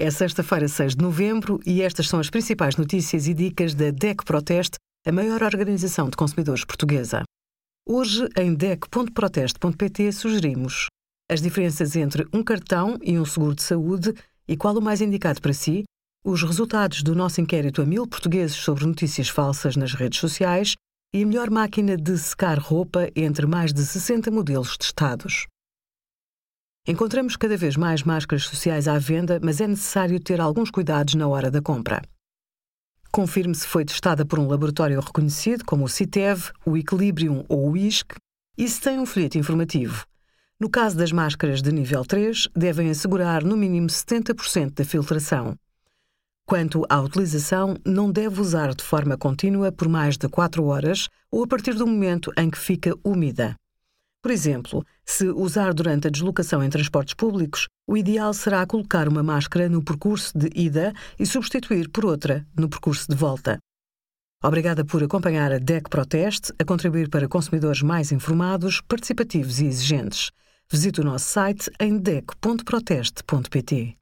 É sexta-feira, 6 de novembro, e estas são as principais notícias e dicas da DEC Proteste, a maior organização de consumidores portuguesa. Hoje, em DEC.proteste.pt, sugerimos as diferenças entre um cartão e um seguro de saúde e qual o mais indicado para si, os resultados do nosso inquérito a mil portugueses sobre notícias falsas nas redes sociais e a melhor máquina de secar roupa entre mais de 60 modelos testados. Encontramos cada vez mais máscaras sociais à venda, mas é necessário ter alguns cuidados na hora da compra. Confirme se foi testada por um laboratório reconhecido, como o CITEV, o Equilibrium ou o ISC, e se tem um folheto informativo. No caso das máscaras de nível 3, devem assegurar no mínimo 70% da filtração. Quanto à utilização, não deve usar de forma contínua por mais de 4 horas ou a partir do momento em que fica úmida. Por exemplo, se usar durante a deslocação em transportes públicos, o ideal será colocar uma máscara no percurso de ida e substituir por outra no percurso de volta. Obrigada por acompanhar a DEC Proteste a contribuir para consumidores mais informados, participativos e exigentes. Visite o nosso site em dec.proteste.pt.